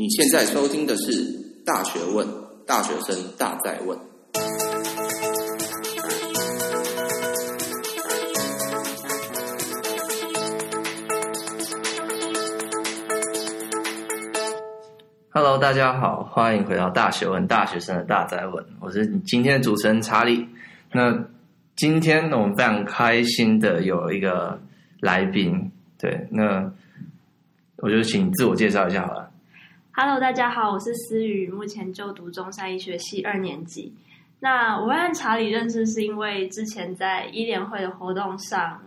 你现在收听的是《大学问》，大学生大在问。Hello，大家好，欢迎回到《大学问》，大学生的大在问。我是今天的主持人查理。那今天呢我们非常开心的有一个来宾，对，那我就请自我介绍一下好了。Hello，大家好，我是思雨，目前就读中山医学系二年级。那我会和查理认识，是因为之前在医联会的活动上，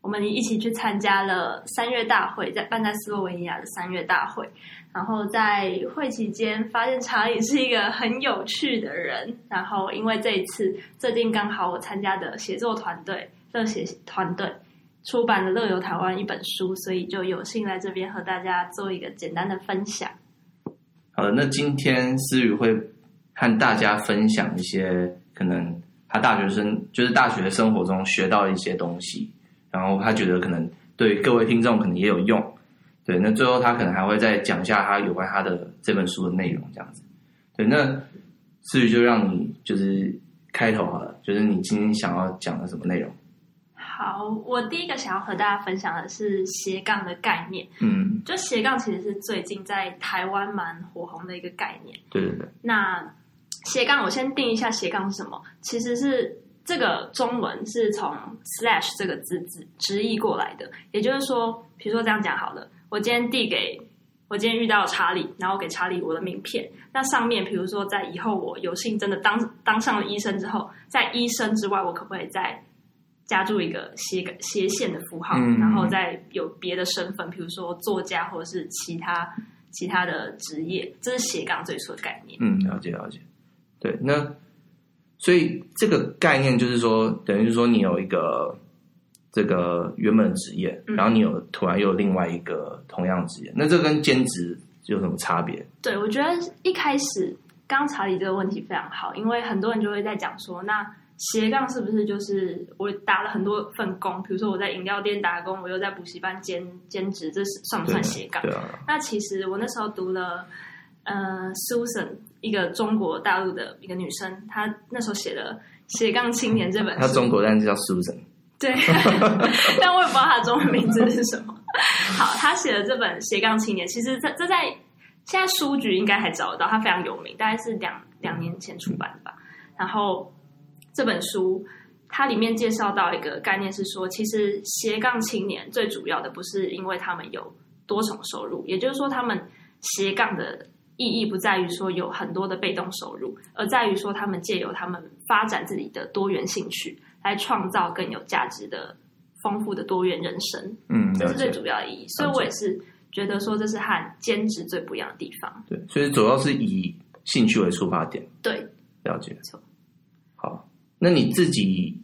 我们一起去参加了三月大会，在办在斯洛文尼亚的三月大会。然后在会期间，发现查理是一个很有趣的人。然后因为这一次，最近刚好我参加的写作团队乐写团队出版了《乐游台湾》一本书，所以就有幸来这边和大家做一个简单的分享。好的，那今天思雨会和大家分享一些可能他大学生就是大学生活中学到一些东西，然后他觉得可能对各位听众可能也有用。对，那最后他可能还会再讲一下他有关他的这本书的内容，这样子。对，那思雨就让你就是开头好了，就是你今天想要讲的什么内容？好，我第一个想要和大家分享的是斜杠的概念。嗯，就斜杠其实是最近在台湾蛮火红的一个概念。对对对。那斜杠，我先定一下斜杠是什么？其实是这个中文是从 slash 这个字字直译过来的。也就是说，比如说这样讲好了，我今天递给我今天遇到查理，然后给查理我的名片。那上面，比如说在以后我有幸真的当当上了医生之后，在医生之外，我可不可以在加注一个斜斜线的符号，嗯、然后再有别的身份，比如说作家或者是其他其他的职业，这是斜杠最初的概念。嗯，了解了解。对，那所以这个概念就是说，等于是说你有一个这个原本的职业，嗯、然后你有突然又有另外一个同样职业，那这跟兼职有什么差别？对，我觉得一开始刚查理这个问题非常好，因为很多人就会在讲说那。斜杠是不是就是我打了很多份工？比如说我在饮料店打工，我又在补习班兼兼职，这是算不算斜杠？那其实我那时候读了，呃，Susan，一个中国大陆的一个女生，她那时候写了《斜杠青年》这本书。她中国，但是叫 Susan。对，但我也不知道她的中文名字是什么。好，她写了这本《斜杠青年》，其实这这在现在书局应该还找得到，她非常有名，大概是两两年前出版的吧。然后。这本书它里面介绍到一个概念是说，其实斜杠青年最主要的不是因为他们有多重收入，也就是说，他们斜杠的意义不在于说有很多的被动收入，而在于说他们借由他们发展自己的多元兴趣，来创造更有价值的丰富的多元人生。嗯，这是最主要的意义。所以我也是觉得说，这是和兼职最不一样的地方。对，所以主要是以兴趣为出发点。对，了解。错。好。那你自己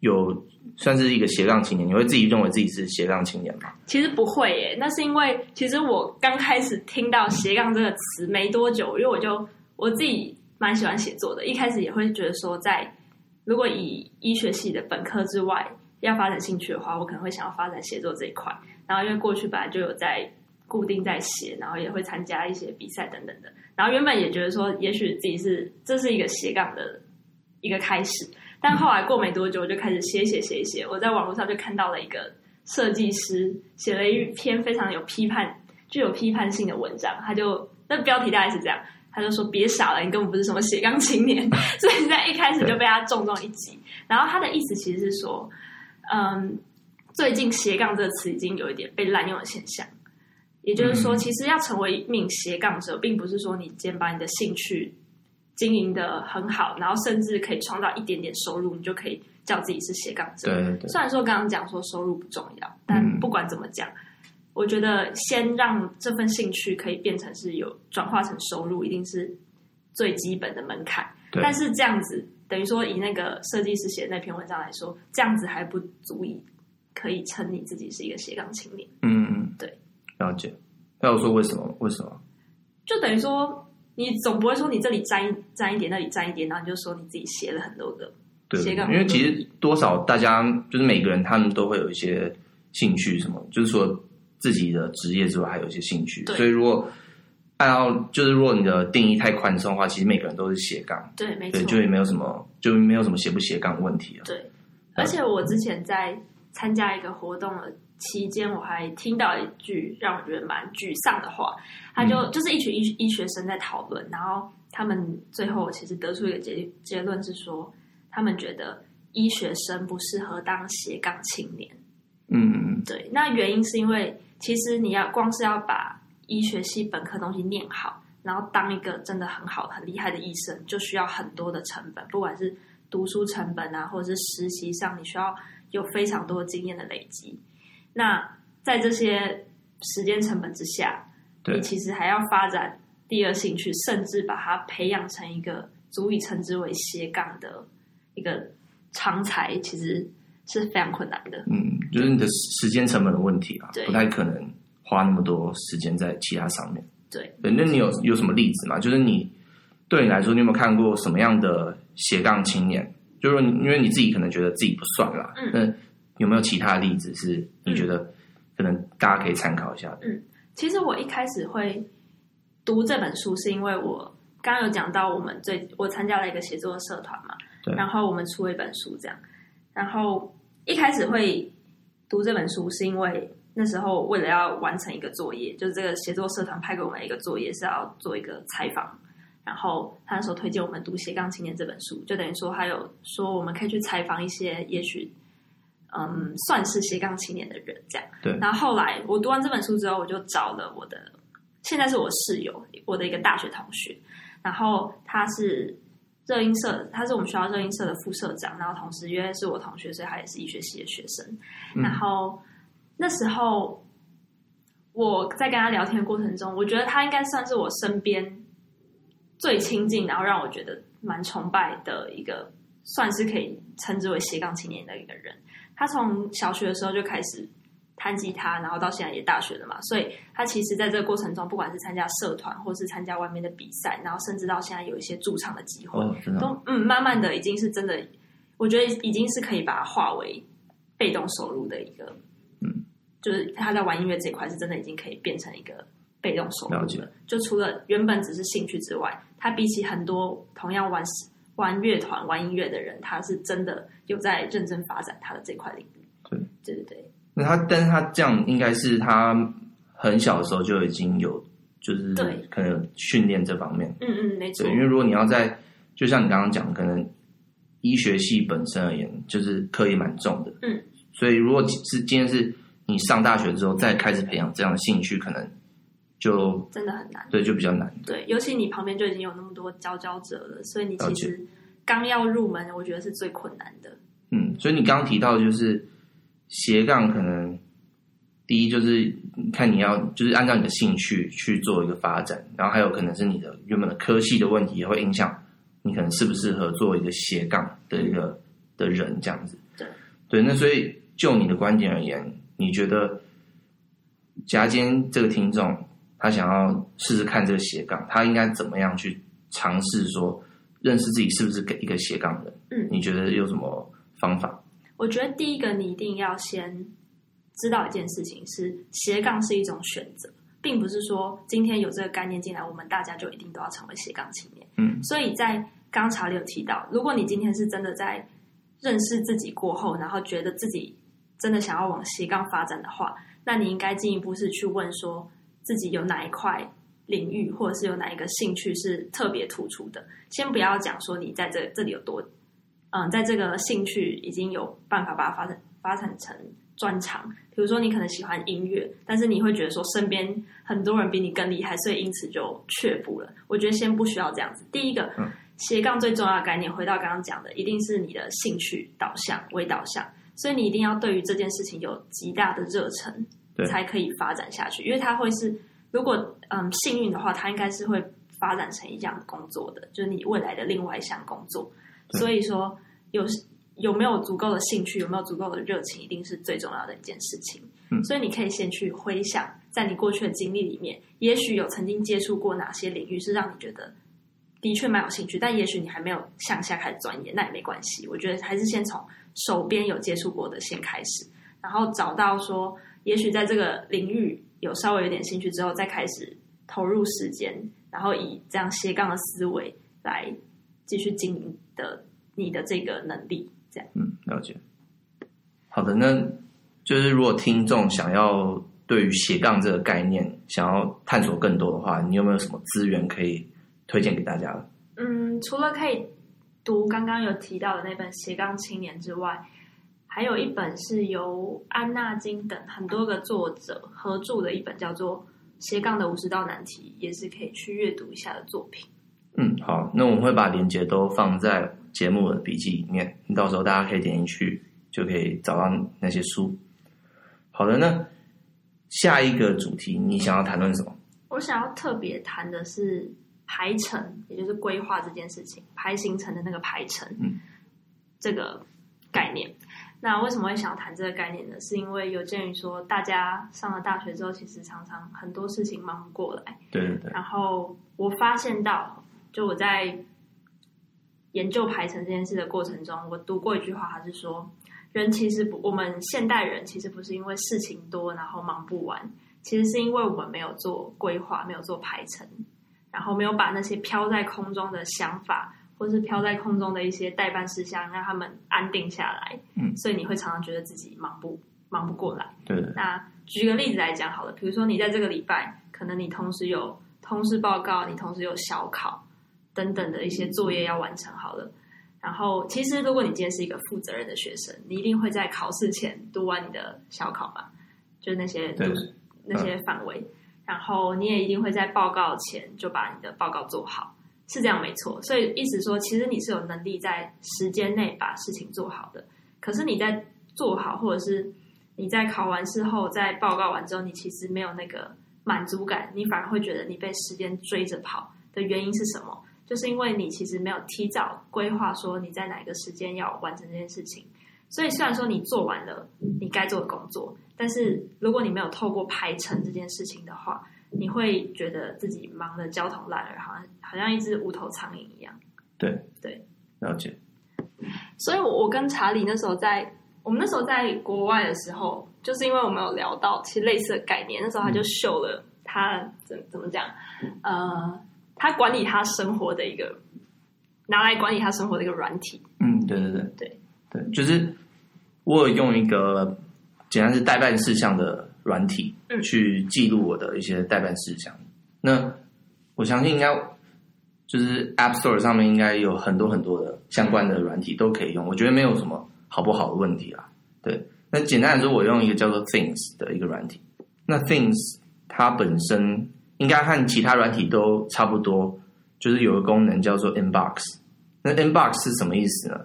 有算是一个斜杠青年？你会自己认为自己是斜杠青年吗？其实不会耶，那是因为其实我刚开始听到斜杠这个词没多久，因为我就我自己蛮喜欢写作的，一开始也会觉得说，在如果以医学系的本科之外要发展兴趣的话，我可能会想要发展写作这一块。然后因为过去本来就有在固定在写，然后也会参加一些比赛等等的，然后原本也觉得说，也许自己是这是一个斜杠的一个开始。但后来过没多久，我就开始写写写写。我在网络上就看到了一个设计师写了一篇非常有批判、具有批判性的文章。他就那标题大概是这样，他就说：“别傻了，你根本不是什么斜杠青年。”所以在一开始就被他重重一击。然后他的意思其实是说，嗯，最近斜杠这个词已经有一点被滥用的现象。也就是说，其实要成为一名斜杠者，并不是说你先把你的兴趣。经营的很好，然后甚至可以创造一点点收入，你就可以叫自己是斜杠者。对，对，对。虽然说刚刚讲说收入不重要，但不管怎么讲，嗯、我觉得先让这份兴趣可以变成是有转化成收入，一定是最基本的门槛。但是这样子等于说，以那个设计师写的那篇文章来说，这样子还不足以可以称你自己是一个斜杠青年。嗯嗯，对。了解。那我说为什么？为什么？就等于说。你总不会说你这里沾一沾一点，那里沾一点，然后你就说你自己写了很多个斜杠。对，因为其实多少大家就是每个人他们都会有一些兴趣，什么就是说自己的职业之外还有一些兴趣。对所以如果按照就是如果你的定义太宽松的话，其实每个人都是斜杠。对，没错。对，就也没有什么，就没有什么斜不斜杠的问题了。对，而且我之前在参加一个活动的期间，我还听到一句让我觉得蛮沮丧的话。他就、嗯、就是一群医医学生在讨论，然后他们最后其实得出一个结结论是说，他们觉得医学生不适合当斜杠青年。嗯，对。那原因是因为其实你要光是要把医学系本科东西念好，然后当一个真的很好很厉害的医生，就需要很多的成本，不管是读书成本啊，或者是实习上，你需要有非常多经验的累积。那在这些时间成本之下，对你其实还要发展第二兴趣，甚至把它培养成一个足以称之为斜杠的一个长才，其实是非常困难的。嗯，就是你的时间成本的问题啊，不太可能。花那么多时间在其他上面，对对，那你有有什么例子吗？就是你对你来说，你有没有看过什么样的斜杠青年？就是因为你自己可能觉得自己不算啦，嗯，那有没有其他的例子是你觉得可能大家可以参考一下的？嗯，其实我一开始会读这本书，是因为我刚刚有讲到我们最我参加了一个写作社团嘛，对，然后我们出了一本书这样，然后一开始会读这本书是因为。那时候为了要完成一个作业，就是这个写作社团派给我们一个作业是要做一个采访，然后他那时候推荐我们读《斜杠青年》这本书，就等于说他有说我们可以去采访一些也许嗯算是斜杠青年的人这样。对。然后后来我读完这本书之后，我就找了我的现在是我室友，我的一个大学同学，然后他是热音社，他是我们学校热音社的副社长，然后同时因为是我同学，所以他也是医学系的学生，嗯、然后。那时候我在跟他聊天的过程中，我觉得他应该算是我身边最亲近，然后让我觉得蛮崇拜的一个，算是可以称之为斜杠青年的一个人。他从小学的时候就开始弹吉他，然后到现在也大学了嘛，所以他其实在这个过程中，不管是参加社团，或是参加外面的比赛，然后甚至到现在有一些驻场的机会，哦、都嗯，慢慢的已经是真的，我觉得已经是可以把它化为被动收入的一个。嗯就是他在玩音乐这一块是真的已经可以变成一个被动收入了。了。就除了原本只是兴趣之外，他比起很多同样玩玩乐团、玩音乐的人，他是真的有在认真发展他的这块领域。对，对对对。那他，但是他这样应该是他很小的时候就已经有，就是对，可能训练这方面。嗯嗯，没错。对，因为如果你要在，就像你刚刚讲，可能医学系本身而言，就是课业蛮重的。嗯。所以，如果是今天是。你上大学之后再开始培养这样的兴趣，可能就真的很难。对，就比较难。对，尤其你旁边就已经有那么多佼佼者了，所以你其实刚要入门，我觉得是最困难的。嗯，所以你刚刚提到就是斜杠，可能第一就是看你要就是按照你的兴趣去做一个发展，然后还有可能是你的原本的科系的问题也会影响你可能适不适合做一个斜杠的一个的人这样子。对对，那所以就你的观点而言。你觉得，夹尖这个听众他想要试试看这个斜杠，他应该怎么样去尝试说认识自己是不是给一个斜杠人？嗯，你觉得有什么方法？我觉得第一个你一定要先知道一件事情是斜杠是一种选择，并不是说今天有这个概念进来，我们大家就一定都要成为斜杠青年。嗯，所以在刚查理有提到，如果你今天是真的在认识自己过后，然后觉得自己。真的想要往斜杠发展的话，那你应该进一步是去问说自己有哪一块领域，或者是有哪一个兴趣是特别突出的。先不要讲说你在这这里有多，嗯，在这个兴趣已经有办法把它发展发展成专长。比如说你可能喜欢音乐，但是你会觉得说身边很多人比你更厉害，所以因此就却步了。我觉得先不需要这样子。第一个，斜杠最重要的概念，回到刚刚讲的，一定是你的兴趣导向为导向。所以你一定要对于这件事情有极大的热忱，对，才可以发展下去。因为它会是，如果嗯幸运的话，它应该是会发展成一项工作的，就是你未来的另外一项工作。所以说有有没有足够的兴趣，有没有足够的热情，一定是最重要的一件事情。嗯，所以你可以先去回想，在你过去的经历里面，也许有曾经接触过哪些领域是让你觉得的确蛮有兴趣，但也许你还没有向下开始钻研，那也没关系。我觉得还是先从。手边有接触过的先开始，然后找到说，也许在这个领域有稍微有点兴趣之后，再开始投入时间，然后以这样斜杠的思维来继续经营的你的这个能力，这样。嗯，了解。好的，那就是如果听众想要对于斜杠这个概念想要探索更多的话，你有没有什么资源可以推荐给大家？嗯，除了可以读刚刚有提到的那本《斜杠青年》之外，还有一本是由安纳金等很多个作者合著的一本，叫做《斜杠的五十道难题》，也是可以去阅读一下的作品。嗯，好，那我们会把链接都放在节目的笔记里面，到时候大家可以点进去。就可以找到那些书。好的，那下一个主题你想要谈论什么？我想要特别谈的是排程，也就是规划这件事情，排行程的那个排程，嗯，这个概念。那为什么会想要谈这个概念呢？是因为有鉴于说，大家上了大学之后，其实常常很多事情忙不过来。对对对。然后我发现到，就我在研究排程这件事的过程中，我读过一句话，它是说。人其实不，我们现代人其实不是因为事情多然后忙不完，其实是因为我们没有做规划，没有做排程，然后没有把那些飘在空中的想法，或是飘在空中的一些代办事项，让他们安定下来。嗯，所以你会常常觉得自己忙不忙不过来。对。那举个例子来讲好了，比如说你在这个礼拜，可能你同时有通识报告，你同时有小考等等的一些作业要完成，好了。然后，其实如果你今天是一个负责任的学生，你一定会在考试前读完你的小考吧，就是那些读那些范围。然后你也一定会在报告前就把你的报告做好，是这样没错。所以意思说，其实你是有能力在时间内把事情做好的。可是你在做好，或者是你在考完试后，在报告完之后，你其实没有那个满足感，你反而会觉得你被时间追着跑的原因是什么？就是因为你其实没有提早规划，说你在哪个时间要完成这件事情，所以虽然说你做完了你该做的工作，但是如果你没有透过排程这件事情的话，你会觉得自己忙得焦头烂额，好像好像一只无头苍蝇一样。对对，了解。所以，我我跟查理那时候在我们那时候在国外的时候，就是因为我们有聊到其实类似的概念，那时候他就秀了他怎怎么讲，呃。他管理他生活的一个，拿来管理他生活的一个软体。嗯，对对对对对，就是我有用一个简单是代办事项的软体，嗯，去记录我的一些待办事项。嗯、那我相信应该就是 App Store 上面应该有很多很多的相关的软体都可以用，我觉得没有什么好不好的问题啊。对，那简单来说，我用一个叫做 Things 的一个软体。那 Things 它本身。应该和其他软体都差不多，就是有个功能叫做 Inbox。那 Inbox 是什么意思呢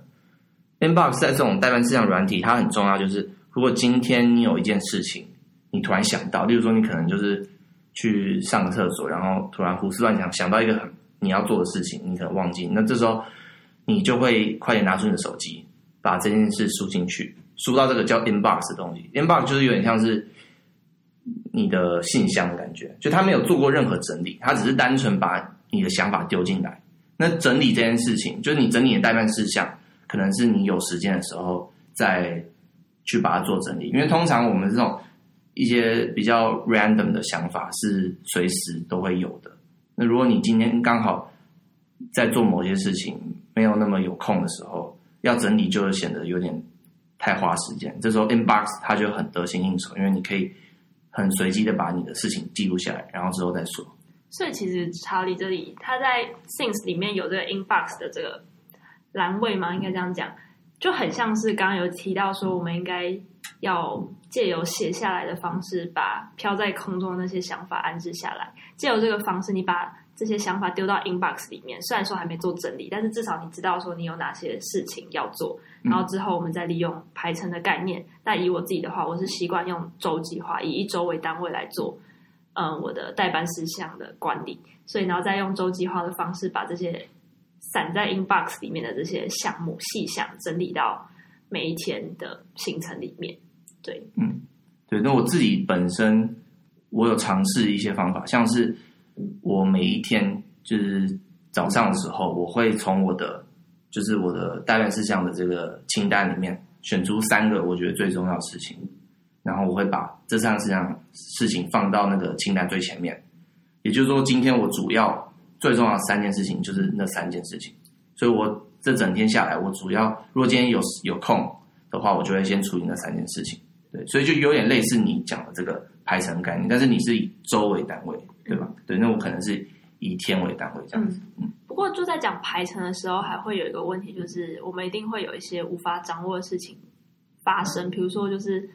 ？Inbox 在这种代办事项软体，它很重要。就是如果今天你有一件事情，你突然想到，例如说你可能就是去上个厕所，然后突然胡思乱想，想到一个很你要做的事情，你可能忘记，那这时候你就会快点拿出你的手机，把这件事输进去，输到这个叫 Inbox 的东西。Inbox 就是有点像是。你的信箱的感觉，就他没有做过任何整理，他只是单纯把你的想法丢进来。那整理这件事情，就是你整理的待办事项，可能是你有时间的时候再去把它做整理。因为通常我们这种一些比较 random 的想法是随时都会有的。那如果你今天刚好在做某些事情，没有那么有空的时候，要整理就显得有点太花时间。这时候 inbox 它就很得心应手，因为你可以。很随机的把你的事情记录下来，然后之后再说。所以其实查理这里他在 Things 里面有这个 Inbox 的这个栏位吗？应该这样讲，就很像是刚刚有提到说，我们应该要借由写下来的方式，把飘在空中的那些想法安置下来。借由这个方式，你把这些想法丢到 Inbox 里面，虽然说还没做整理，但是至少你知道说你有哪些事情要做。然后之后我们再利用排程的概念。那以我自己的话，我是习惯用周计划，以一周为单位来做，嗯，我的代办事项的管理。所以然后再用周计划的方式，把这些散在 Inbox 里面的这些项目细项整理到每一天的行程里面。对，嗯，对。那我自己本身，我有尝试一些方法，像是。我每一天就是早上的时候，我会从我的就是我的待办事项的这个清单里面选出三个我觉得最重要的事情，然后我会把这三个事项事情放到那个清单最前面，也就是说，今天我主要最重要的三件事情就是那三件事情，所以我这整天下来，我主要如果今天有有空的话，我就会先处理那三件事情。对，所以就有点类似你讲的这个排程概念，但是你是以周为单位，对吧？对，那我可能是以天为单位这样子。嗯。不过就在讲排程的时候，还会有一个问题，就是我们一定会有一些无法掌握的事情发生，比如说就是。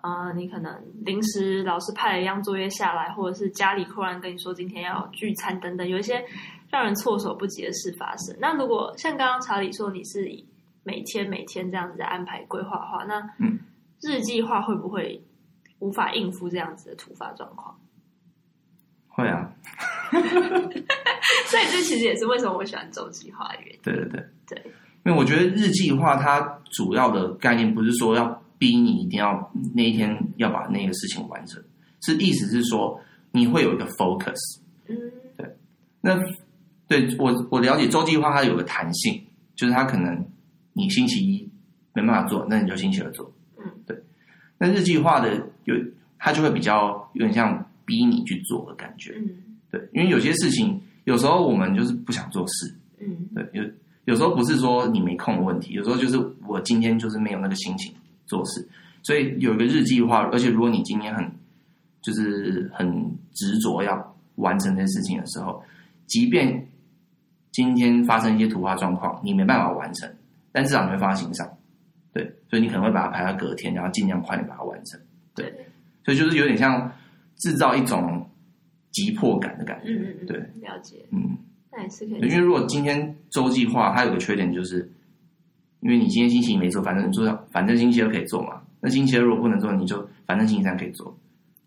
呃，你可能临时老师派了一样作业下来，或者是家里突然跟你说今天要聚餐等等，有一些让人措手不及的事发生。那如果像刚刚查理说你是以每天每天这样子在安排规划的话，那日计划会不会无法应付这样子的突发状况？会啊，所以这其实也是为什么我喜欢周计划的原因。对对对对，因为我觉得日计划它主要的概念不是说要。逼你一定要那一天要把那个事情完成，是意思是说你会有一个 focus，嗯，对，那对我我了解周计划它有个弹性，就是它可能你星期一没办法做，那你就星期二做，嗯，对。那日计划的有它就会比较有点像逼你去做的感觉，嗯，对，因为有些事情有时候我们就是不想做事，嗯，对，有有时候不是说你没空的问题，有时候就是我今天就是没有那个心情。做事，所以有一个日计划，而且如果你今天很就是很执着要完成这件事情的时候，即便今天发生一些突发状况，你没办法完成，但至少你会放在心上，对，所以你可能会把它排到隔天，然后尽量快点把它完成，对，所以就是有点像制造一种急迫感的感觉，嗯嗯，对，了解，嗯，那也是可以，因为如果今天周计划它有个缺点就是。因为你今天星期一没做，反正你做，反正星期二可以做嘛。那星期二如果不能做，你就反正星期三可以做。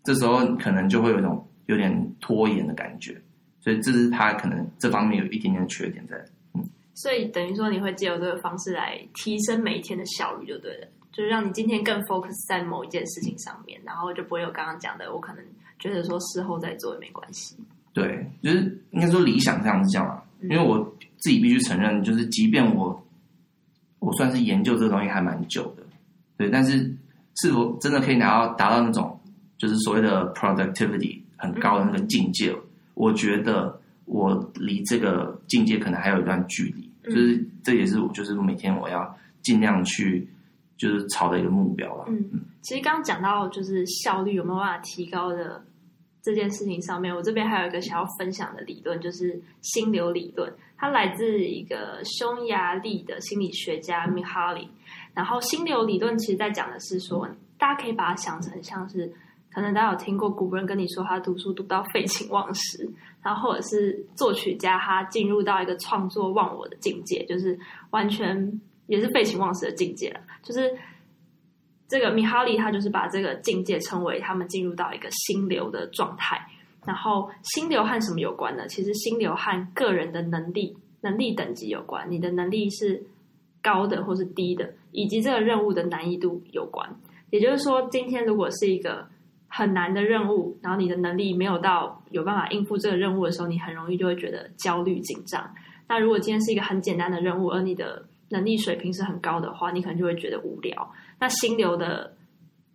这时候可能就会有一种有点拖延的感觉，所以这是他可能这方面有一点点的缺点在。嗯，所以等于说你会借由这个方式来提升每一天的效率，就对了，就是让你今天更 focus 在某一件事情上面，然后就不会有刚刚讲的，我可能觉得说事后再做也没关系。对，就是应该说理想这样子这样嘛，因为我自己必须承认，就是即便我。我算是研究这个东西还蛮久的，对，但是是否真的可以拿到达到那种就是所谓的 productivity 很高的那个境界？嗯、我觉得我离这个境界可能还有一段距离，嗯、就是这也是我就是每天我要尽量去就是朝的一个目标吧。嗯，其实刚刚讲到就是效率有没有办法提高的这件事情上面，我这边还有一个想要分享的理论，就是心流理论。它来自一个匈牙利的心理学家米哈里，然后心流理论其实在讲的是说，大家可以把它想成像是，可能大家有听过古人跟你说他读书读到废寝忘食，然后或者是作曲家他进入到一个创作忘我的境界，就是完全也是废寝忘食的境界了。就是这个米哈里他就是把这个境界称为他们进入到一个心流的状态。然后心流和什么有关呢？其实心流和个人的能力、能力等级有关。你的能力是高的或是低的，以及这个任务的难易度有关。也就是说，今天如果是一个很难的任务，然后你的能力没有到有办法应付这个任务的时候，你很容易就会觉得焦虑紧张。那如果今天是一个很简单的任务，而你的能力水平是很高的话，你可能就会觉得无聊。那心流的。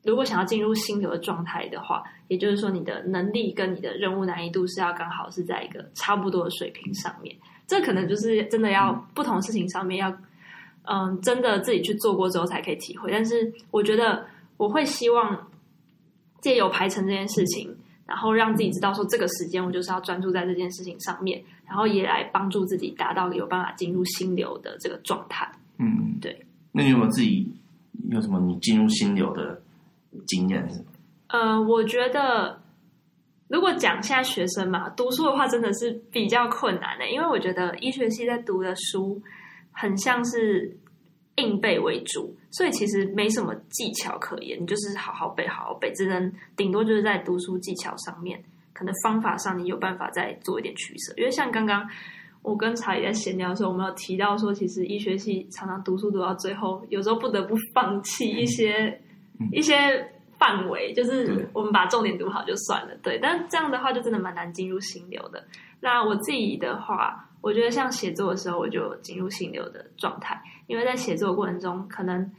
如果想要进入心流的状态的话，也就是说，你的能力跟你的任务难易度是要刚好是在一个差不多的水平上面。这可能就是真的要不同事情上面要，嗯，真的自己去做过之后才可以体会。但是我觉得我会希望借由排程这件事情，然后让自己知道说这个时间我就是要专注在这件事情上面，然后也来帮助自己达到有办法进入心流的这个状态。嗯，对。那你有没有自己有什么你进入心流的？经验是，呃，我觉得如果讲现在学生嘛，读书的话真的是比较困难的，因为我觉得医学系在读的书很像是硬背为主，所以其实没什么技巧可言，你就是好好背，好好背，只能顶多就是在读书技巧上面，可能方法上你有办法再做一点取舍。因为像刚刚我跟查理在闲聊的时候，我们有提到说，其实医学系常常读书读到最后，有时候不得不放弃一些。一些范围，就是我们把重点读好就算了，对。但这样的话，就真的蛮难进入心流的。那我自己的话，我觉得像写作的时候，我就进入心流的状态，因为在写作的过程中，可能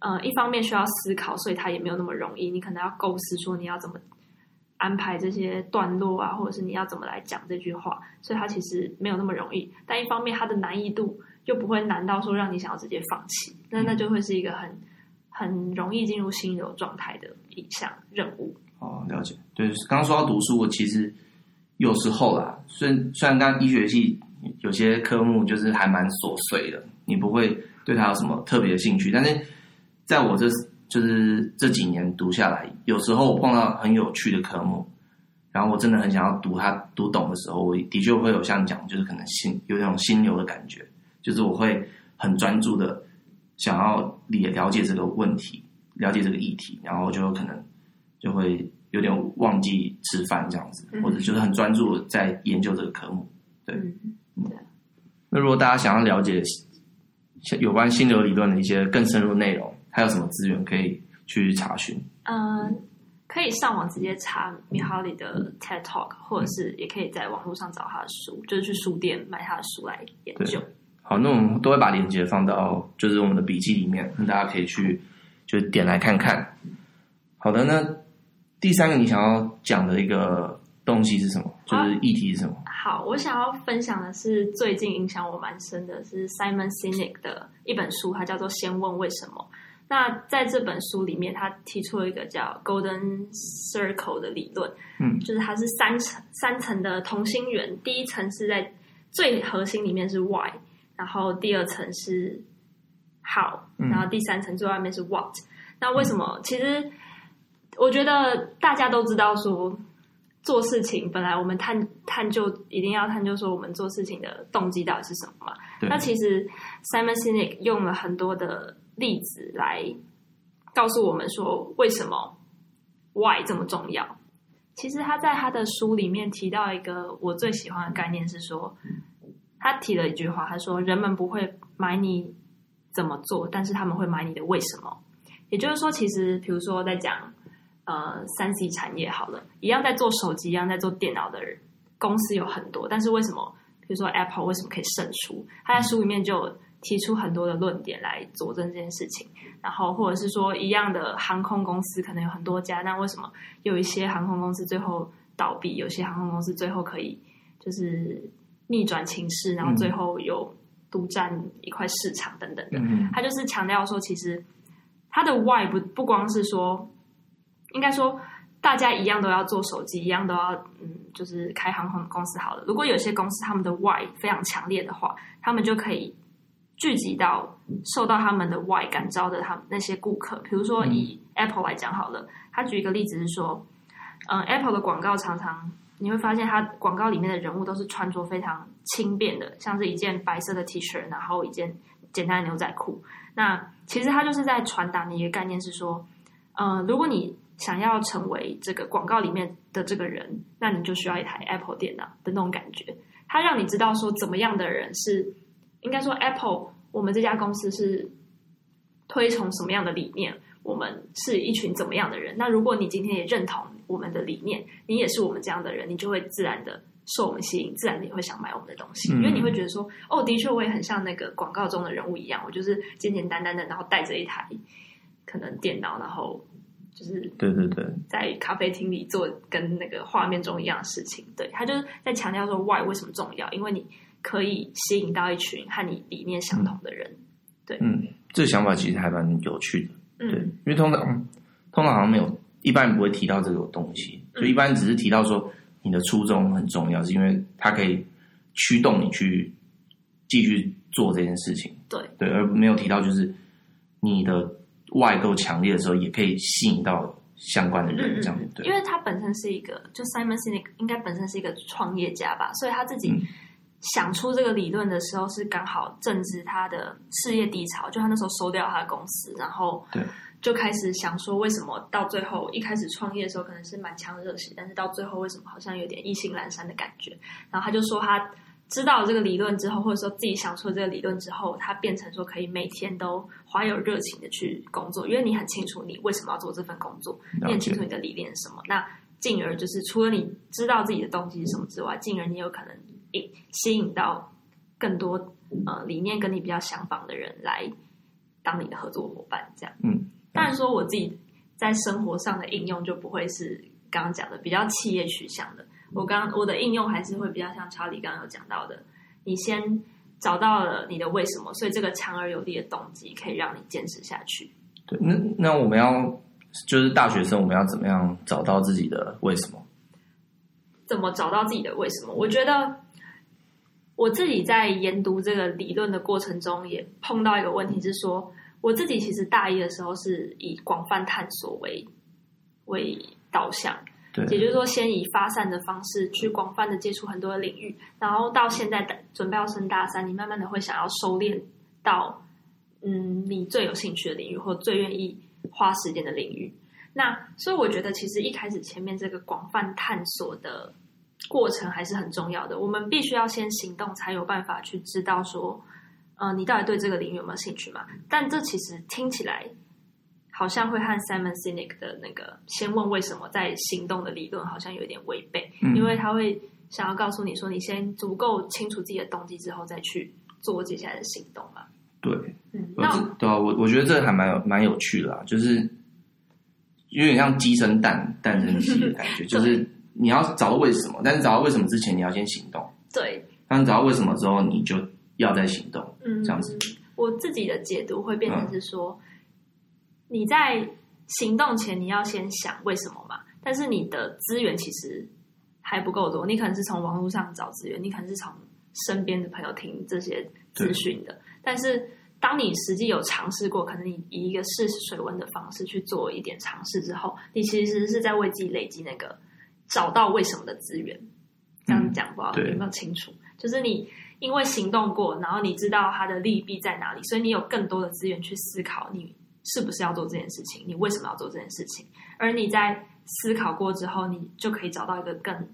呃一方面需要思考，所以它也没有那么容易。你可能要构思说你要怎么安排这些段落啊，或者是你要怎么来讲这句话，所以它其实没有那么容易。但一方面，它的难易度又不会难到说让你想要直接放弃，那那就会是一个很很容易进入心流状态的一项任务。哦，了解。对，刚刚说到读书，我其实有时候啦，虽然虽然刚刚医学系有些科目就是还蛮琐碎的，你不会对它有什么特别的兴趣，但是在我这就是这几年读下来，有时候我碰到很有趣的科目，然后我真的很想要读它读懂的时候，我的确会有像讲，就是可能心有一种心流的感觉，就是我会很专注的想要理了解这个问题，了解这个议题，然后就可能。就会有点忘记吃饭这样子，或者就是很专注在研究这个科目。对。那如果大家想要了解有关心流理论的一些更深入内容，还有什么资源可以去查询？嗯，可以上网直接查米哈里的 TED Talk，或者是也可以在网络上找他的书，就是去书店买他的书来研究。好，那我们都会把链接放到就是我们的笔记里面，那大家可以去就点来看看。好的，那。第三个你想要讲的一个东西是什么？就是议题是什么？好，我想要分享的是最近影响我蛮深的，是 Simon Sinek 的一本书，它叫做《先问为什么》。那在这本书里面，他提出了一个叫 Golden Circle 的理论，嗯，就是它是三层三层的同心圆，第一层是在最核心里面是 Why，然后第二层是 How，然后第三层最外面是 What。那为什么？其实。我觉得大家都知道，说做事情本来我们探探究一定要探究说我们做事情的动机到底是什么嘛。那其实 Simon Sinek 用了很多的例子来告诉我们说，为什么 Why 这么重要。其实他在他的书里面提到一个我最喜欢的概念是说，他提了一句话，他说人们不会买你怎么做，但是他们会买你的为什么。也就是说，其实比如说在讲。呃，三 C 产业好了，一样在做手机，一样在做电脑的人公司有很多，但是为什么，比如说 Apple 为什么可以胜出？他在书里面就提出很多的论点来佐证这件事情。然后或者是说，一样的航空公司可能有很多家，那为什么有一些航空公司最后倒闭，有些航空公司最后可以就是逆转情势，然后最后有独占一块市场等等的？嗯、他就是强调说，其实他的 Why 不不光是说。应该说，大家一样都要做手机，一样都要嗯，就是开航空公司好了。如果有些公司他们的 Why 非常强烈的话，他们就可以聚集到受到他们的 Why 感召的他们那些顾客。比如说以 Apple 来讲好了，他举一个例子是说，嗯，Apple 的广告常常你会发现，它广告里面的人物都是穿着非常轻便的，像是一件白色的 T 恤，然后一件简单的牛仔裤。那其实它就是在传达的一个概念是说，嗯，如果你想要成为这个广告里面的这个人，那你就需要一台 Apple 电脑的那种感觉。它让你知道说怎么样的人是，应该说 Apple，我们这家公司是推崇什么样的理念，我们是一群怎么样的人。那如果你今天也认同我们的理念，你也是我们这样的人，你就会自然的受我们吸引，自然的也会想买我们的东西，因为你会觉得说，哦，的确我也很像那个广告中的人物一样，我就是简简单单的，然后带着一台可能电脑，然后。就是对对对，在咖啡厅里做跟那个画面中一样的事情，对，他就是在强调说 why 为什么重要，因为你可以吸引到一群和你理念相同的人，对，嗯，这个想法其实还蛮有趣的，嗯，对，因为通常通常好像没有一般人不会提到这个东西，就一般只是提到说你的初衷很重要，是因为它可以驱动你去继续做这件事情，对。对，而没有提到就是你的。外够强烈的时候，也可以吸引到相关的人，这样对。因为他本身是一个，就 Simon Sinek 应该本身是一个创业家吧，所以他自己想出这个理论的时候，是刚好正值他的事业低潮，就他那时候收掉他的公司，然后对，就开始想说，为什么到最后一开始创业的时候可能是满腔热血，但是到最后为什么好像有点意兴阑珊的感觉？然后他就说他。知道这个理论之后，或者说自己想出了这个理论之后，他变成说可以每天都怀有热情的去工作，因为你很清楚你为什么要做这份工作，你很清楚你的理念是什么。那进而就是除了你知道自己的动机是什么之外，进而你有可能引吸引到更多呃理念跟你比较相仿的人来当你的合作伙伴。这样，嗯，当然说我自己在生活上的应用就不会是刚刚讲的比较企业取向的。我刚我的应用还是会比较像查理刚刚有讲到的，你先找到了你的为什么，所以这个强而有力的动机可以让你坚持下去。对，那那我们要就是大学生，我们要怎么样找到自己的为什么？怎么找到自己的为什么？我觉得我自己在研读这个理论的过程中，也碰到一个问题，是说我自己其实大一的时候是以广泛探索为为导向。对，也就是说，先以发散的方式去广泛的接触很多的领域，然后到现在准备要升大三，你慢慢的会想要收敛到，嗯，你最有兴趣的领域或最愿意花时间的领域。那所以我觉得，其实一开始前面这个广泛探索的过程还是很重要的。我们必须要先行动，才有办法去知道说，呃，你到底对这个领域有没有兴趣嘛？但这其实听起来。好像会和 Simon Sinek 的那个“先问为什么再行动”的理论好像有点违背，嗯，因为他会想要告诉你说，你先足够清楚自己的动机之后，再去做接下来的行动嘛。对，嗯，那对啊，我我觉得这还蛮有蛮有趣的啦，就是有点像鸡生蛋，蛋生鸡的感觉，就是你要找到为什么，但是找到为什么之前，你要先行动。对，当你找到为什么之后，你就要再行动。嗯，这样子。我自己的解读会变成是说。嗯你在行动前，你要先想为什么嘛？但是你的资源其实还不够多，你可能是从网络上找资源，你可能是从身边的朋友听这些资讯的。但是当你实际有尝试过，可能你以一个试水温的方式去做一点尝试之后，你其实是在为自己累积那个找到为什么的资源。这样讲不知道有没有清楚？就是你因为行动过，然后你知道它的利弊在哪里，所以你有更多的资源去思考你。是不是要做这件事情？你为什么要做这件事情？而你在思考过之后，你就可以找到一个更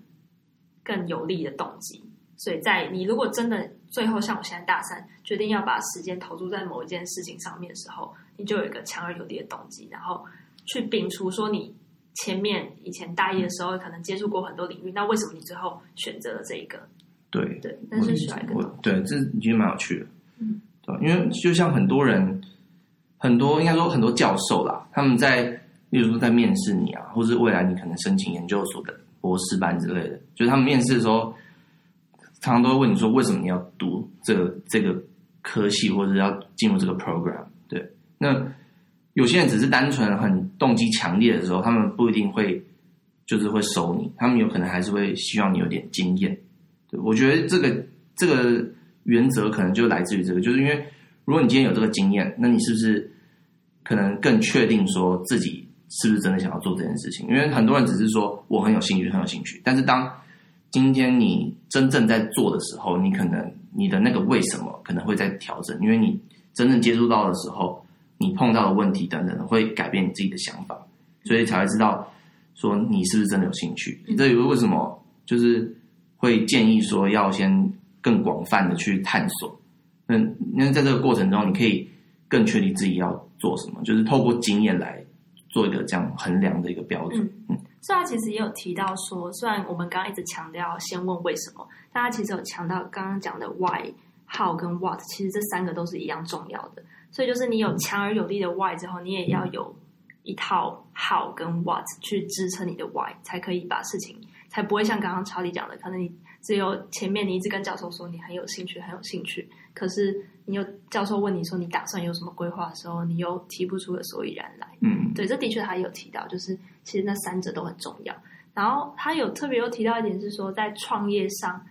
更有利的动机。所以在你如果真的最后像我现在大三，决定要把时间投注在某一件事情上面的时候，你就有一个强而有力的动机，然后去摒除说你前面以前大一的时候可能接触过很多领域，那为什么你最后选择了这一个？对对，但是需要一个对，这你觉得蛮有趣的，嗯，对，因为就像很多人。很多应该说很多教授啦，他们在，例如说在面试你啊，或是未来你可能申请研究所的博士班之类的，就是他们面试的时候，常常都会问你说，为什么你要读这个这个科系，或者要进入这个 program？对，那有些人只是单纯很动机强烈的时候，他们不一定会就是会收你，他们有可能还是会希望你有点经验。对，我觉得这个这个原则可能就来自于这个，就是因为。如果你今天有这个经验，那你是不是可能更确定说自己是不是真的想要做这件事情？因为很多人只是说我很有兴趣，很有兴趣，但是当今天你真正在做的时候，你可能你的那个为什么可能会在调整，因为你真正接触到的时候，你碰到的问题等等会改变你自己的想法，所以才会知道说你是不是真的有兴趣。这有个为什么就是会建议说要先更广泛的去探索。那那在这个过程中，你可以更确定自己要做什么，就是透过经验来做一个这样衡量的一个标准。嗯，所以他其实也有提到说，虽然我们刚刚一直强调先问为什么，但他其实有强调刚刚讲的 why、how 跟 what，其实这三个都是一样重要的。所以就是你有强而有力的 why 之后，你也要有一套 how 跟 what 去支撑你的 why，才可以把事情，才不会像刚刚查理讲的，可能你。只有前面你一直跟教授说你很有兴趣，很有兴趣，可是你又教授问你说你打算有什么规划的时候，你又提不出个所以然来。嗯，对，这的确他有提到，就是其实那三者都很重要。然后他有特别又提到一点是说，在创业上，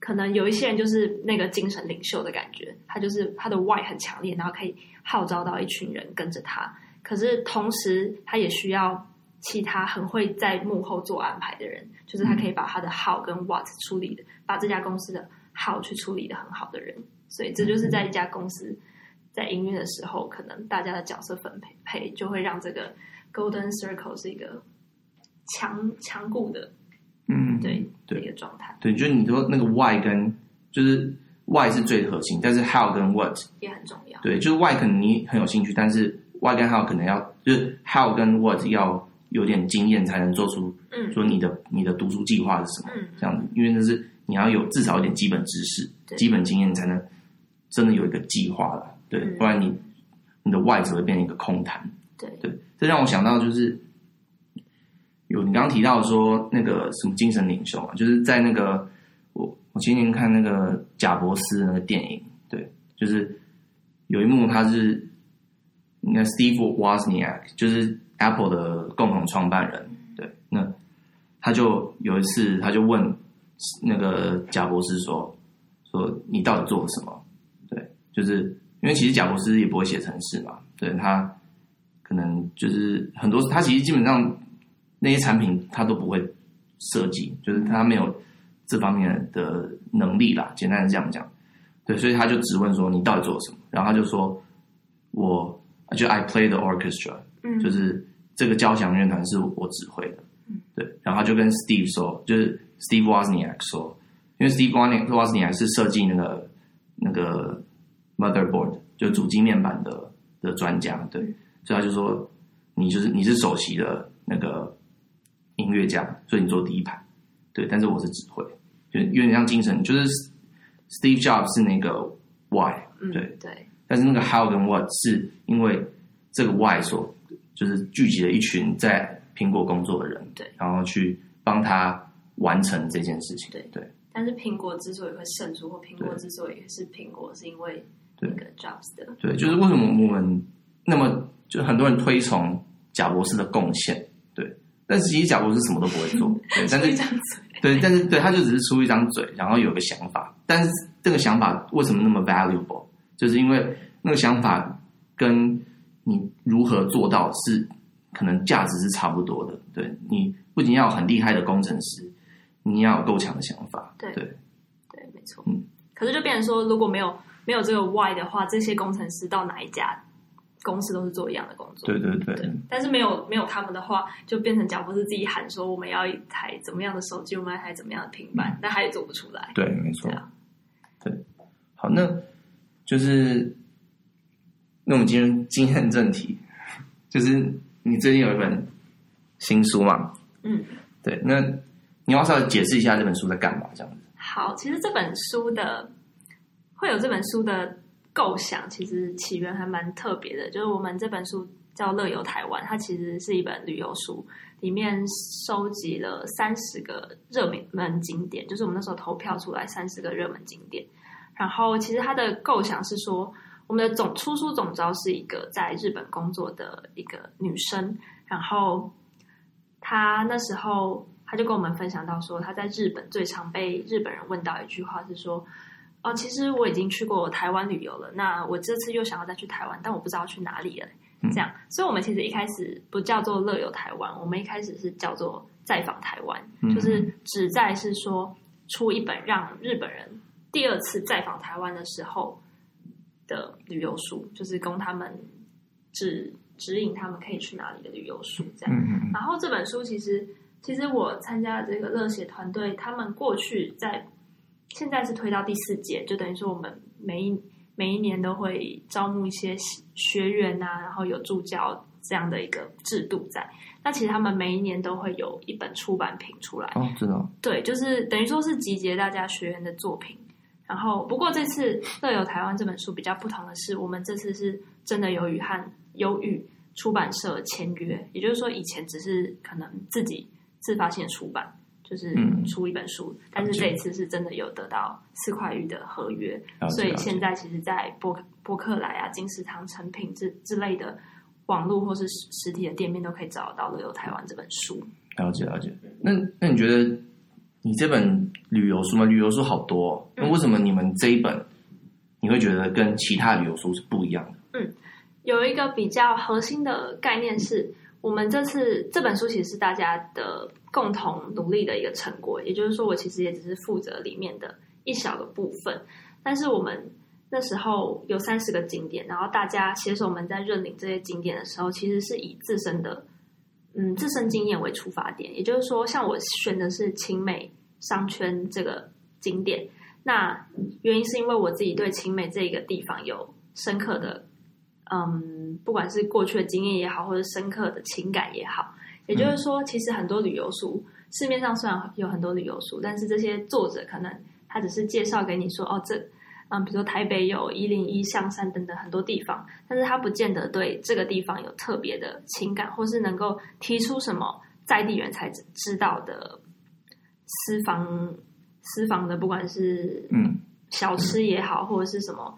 可能有一些人就是那个精神领袖的感觉，他就是他的 why 很强烈，然后可以号召到一群人跟着他。可是同时，他也需要。其他很会在幕后做安排的人，就是他可以把他的 how 跟 what 处理的，把这家公司的 how 去处理的很好的人，所以这就是在一家公司在营运的时候，可能大家的角色分配配就会让这个 golden circle 是一个强强固的，嗯，对，对一个状态。对，就是你说那个 why 跟就是 why 是最核心，但是 how 跟 what 也很重要。对，就是 why 可能你很有兴趣，但是 why 跟 how 可能要就是 how 跟 what 要。有点经验才能做出，嗯说你的、嗯、你的读书计划是什么、嗯、这样子，因为那是你要有至少一点基本知识、基本经验，才能真的有一个计划了，对，嗯、不然你你的 why 只会变成一个空谈。对对，这让我想到就是，有你刚刚提到说那个什么精神领袖啊，就是在那个我我今年看那个贾伯斯那个电影，对，就是有一幕他是应该 Steve Wozniak，就是 Apple 的共同创办人，对，那他就有一次他就问那个贾伯斯说说你到底做了什么？对，就是因为其实贾伯斯也不会写程式嘛，对他。可能就是很多，他其实基本上那些产品他都不会设计，就是他没有这方面的能力啦。简单的这样讲，对，所以他就质问说：“你到底做了什么？”然后他就说：“我就 I play the orchestra，嗯，就是这个交响乐团是我指挥的，嗯，对。”然后他就跟 Steve 说，就是 Steve Wozniak 说，因为 Steve Wozniak 是设计那个那个 motherboard，就是主机面板的的专家，对。所以他就说，你就是你是首席的那个音乐家，所以你坐第一排，对。但是我是指挥，就有点像精神，就是 Steve Jobs 是那个 Why，对、嗯、对。但是那个 How 跟 What 是因为这个 Why 所就是聚集了一群在苹果工作的人，对，然后去帮他完成这件事情，对对。但是苹果之所以会胜出，或苹果之所以是苹果，是因为那个 Jobs 的，对，就是为什么我们那么。就很多人推崇贾博士的贡献，对，但是其实贾博士什么都不会做，对，但是对，但是对，他就只是出一张嘴，然后有个想法，但是这个想法为什么那么 valuable？就是因为那个想法跟你如何做到是可能价值是差不多的，对，你不仅要有很厉害的工程师，你要有够强的想法，对，对，对，没错，嗯，可是就变成说，如果没有没有这个 why 的话，这些工程师到哪一家？公司都是做一样的工作，对对对，对。但是没有没有他们的话，就变成贾伯斯自己喊说我们要一台怎么样的手机，我们要一台怎么样的平板，嗯、但他也做不出来。对，没错。对，好，那就是那我们今天今天正题，就是你最近有一本新书嘛？嗯，对。那你要稍微解释一下这本书在干嘛？这样子。好，其实这本书的会有这本书的。构想其实起源还蛮特别的，就是我们这本书叫《乐游台湾》，它其实是一本旅游书，里面收集了三十个热门景点，就是我们那时候投票出来三十个热门景点。然后其实它的构想是说，我们的总出书总招是一个在日本工作的一个女生，然后她那时候她就跟我们分享到说，她在日本最常被日本人问到一句话是说。哦，其实我已经去过台湾旅游了。那我这次又想要再去台湾，但我不知道去哪里了。这样，嗯、所以我们其实一开始不叫做乐游台湾，我们一开始是叫做再访台湾，嗯、就是旨在是说出一本让日本人第二次再访台湾的时候的旅游书，就是供他们指指引他们可以去哪里的旅游书。这样，嗯、然后这本书其实，其实我参加的这个乐写团队，他们过去在。现在是推到第四届，就等于说我们每一每一年都会招募一些学员呐、啊，然后有助教这样的一个制度在。那其实他们每一年都会有一本出版品出来。哦，知道。对，就是等于说是集结大家学员的作品。然后，不过这次《乐游台湾》这本书比较不同的是，我们这次是真的有与和优育出版社签约，也就是说以前只是可能自己自发性的出版。就是出一本书，嗯、但是这一次是真的有得到四块玉的合约，所以现在其实，在博博客来啊、金石堂、成品之之类的网络或是实体的店面都可以找到《乐游台湾》这本书。了解了解。那那你觉得你这本旅游书吗？旅游书好多、哦，那为什么你们这一本你会觉得跟其他旅游书是不一样的？嗯，有一个比较核心的概念是我们这次这本书其实是大家的。共同努力的一个成果，也就是说，我其实也只是负责里面的一小个部分。但是我们那时候有三十个景点，然后大家携手们在认领这些景点的时候，其实是以自身的嗯自身经验为出发点。也就是说，像我选的是勤美商圈这个景点，那原因是因为我自己对青美这个地方有深刻的嗯，不管是过去的经验也好，或者深刻的情感也好。也就是说，其实很多旅游书，市面上虽然有很多旅游书，但是这些作者可能他只是介绍给你说，哦，这，嗯，比如说台北有一零一象山等等很多地方，但是他不见得对这个地方有特别的情感，或是能够提出什么在地人才知道的私房私房的，不管是嗯小吃也好，嗯、或者是什么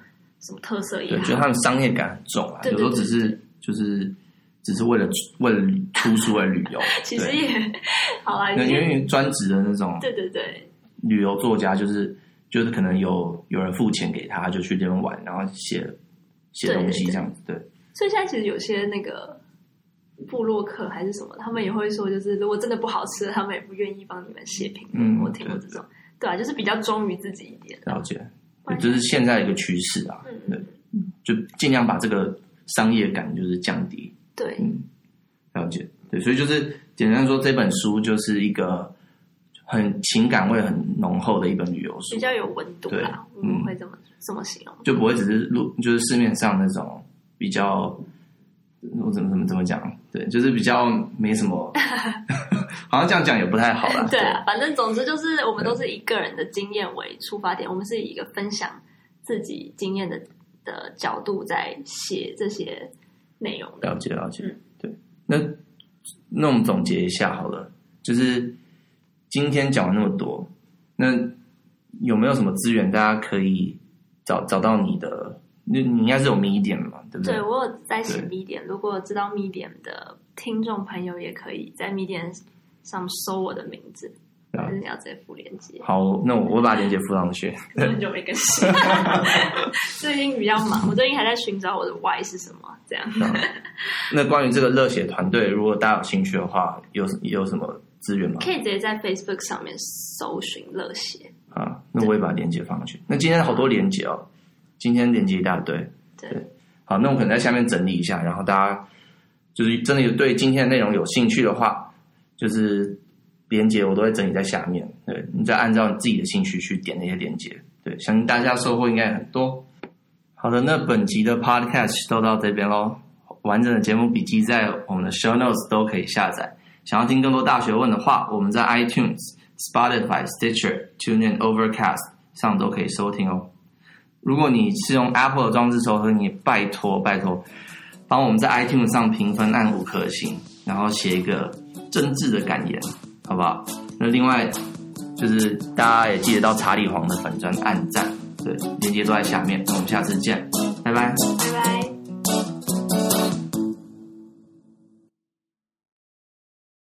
什么特色也好，觉得他们商业感很重啊，对对对对，有时候只是就是只是为了为了出书而旅游，其实也 好啊，因为专职的那种，对对对，旅游作家就是就是可能有有人付钱给他，就去这边玩，然后写写东西这样子，对。所以现在其实有些那个。布洛克还是什么，他们也会说，就是如果真的不好吃，他们也不愿意帮你们写评论。嗯，我听过这种，对，对啊，就是比较忠于自己一点。了解，就是现在一个趋势啊。嗯，对，就尽量把这个商业感就是降低。对，嗯，了解。对，所以就是简单说，这本书就是一个很情感味很浓厚的一本旅游书，比较有温度啦。我们会这么、嗯、这么形容，就不会只是路，就是市面上那种比较。我怎么怎么怎么讲？对，就是比较没什么，好像这样讲也不太好啦。对啊，反正总之就是我们都是以个人的经验为出发点，我们是以一个分享自己经验的的角度在写这些内容的。了解了解，嗯，对。那那我们总结一下好了，就是今天讲了那么多，那有没有什么资源大家可以找找到你的？你你应该是有 Medium 嘛，对不对？对，我有在写 Medium，如果知道 Medium 的听众朋友，也可以在 Medium 上搜我的名字，还是你要直接附链接？好，那我我把链接附上去。很久没更新，最近比较忙，我最近还在寻找我的 Y 是什么，这样。那关于这个热血团队，如果大家有兴趣的话，有有什么资源吗？可以直接在 Facebook 上面搜寻热血。啊，那我也把链接放上去。那今天好多链接哦。今天链接一大堆，对，好，那我可能在下面整理一下，然后大家就是真的有对今天的内容有兴趣的话，就是连接我都会整理在下面，对，你再按照你自己的兴趣去点那些连接，对，相信大家收获应该很多。好的，那本集的 Podcast 都到这边喽，完整的节目笔记在我们的 Show Notes 都可以下载。想要听更多大学问的话，我们在 iTunes、Spotify、Stitcher、TuneIn、Overcast 上都可以收听哦。如果你是用 Apple 的装置收听，你拜托拜托，帮我们在 iTunes 上评分按五颗星，然后写一个真挚的感言，好不好？那另外就是大家也记得到查理皇的粉砖暗赞，对，链接都在下面。那我们下次见，拜拜。